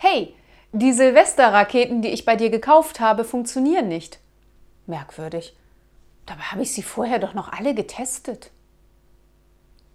Hey, die Silvesterraketen, die ich bei dir gekauft habe, funktionieren nicht. Merkwürdig. Dabei habe ich sie vorher doch noch alle getestet.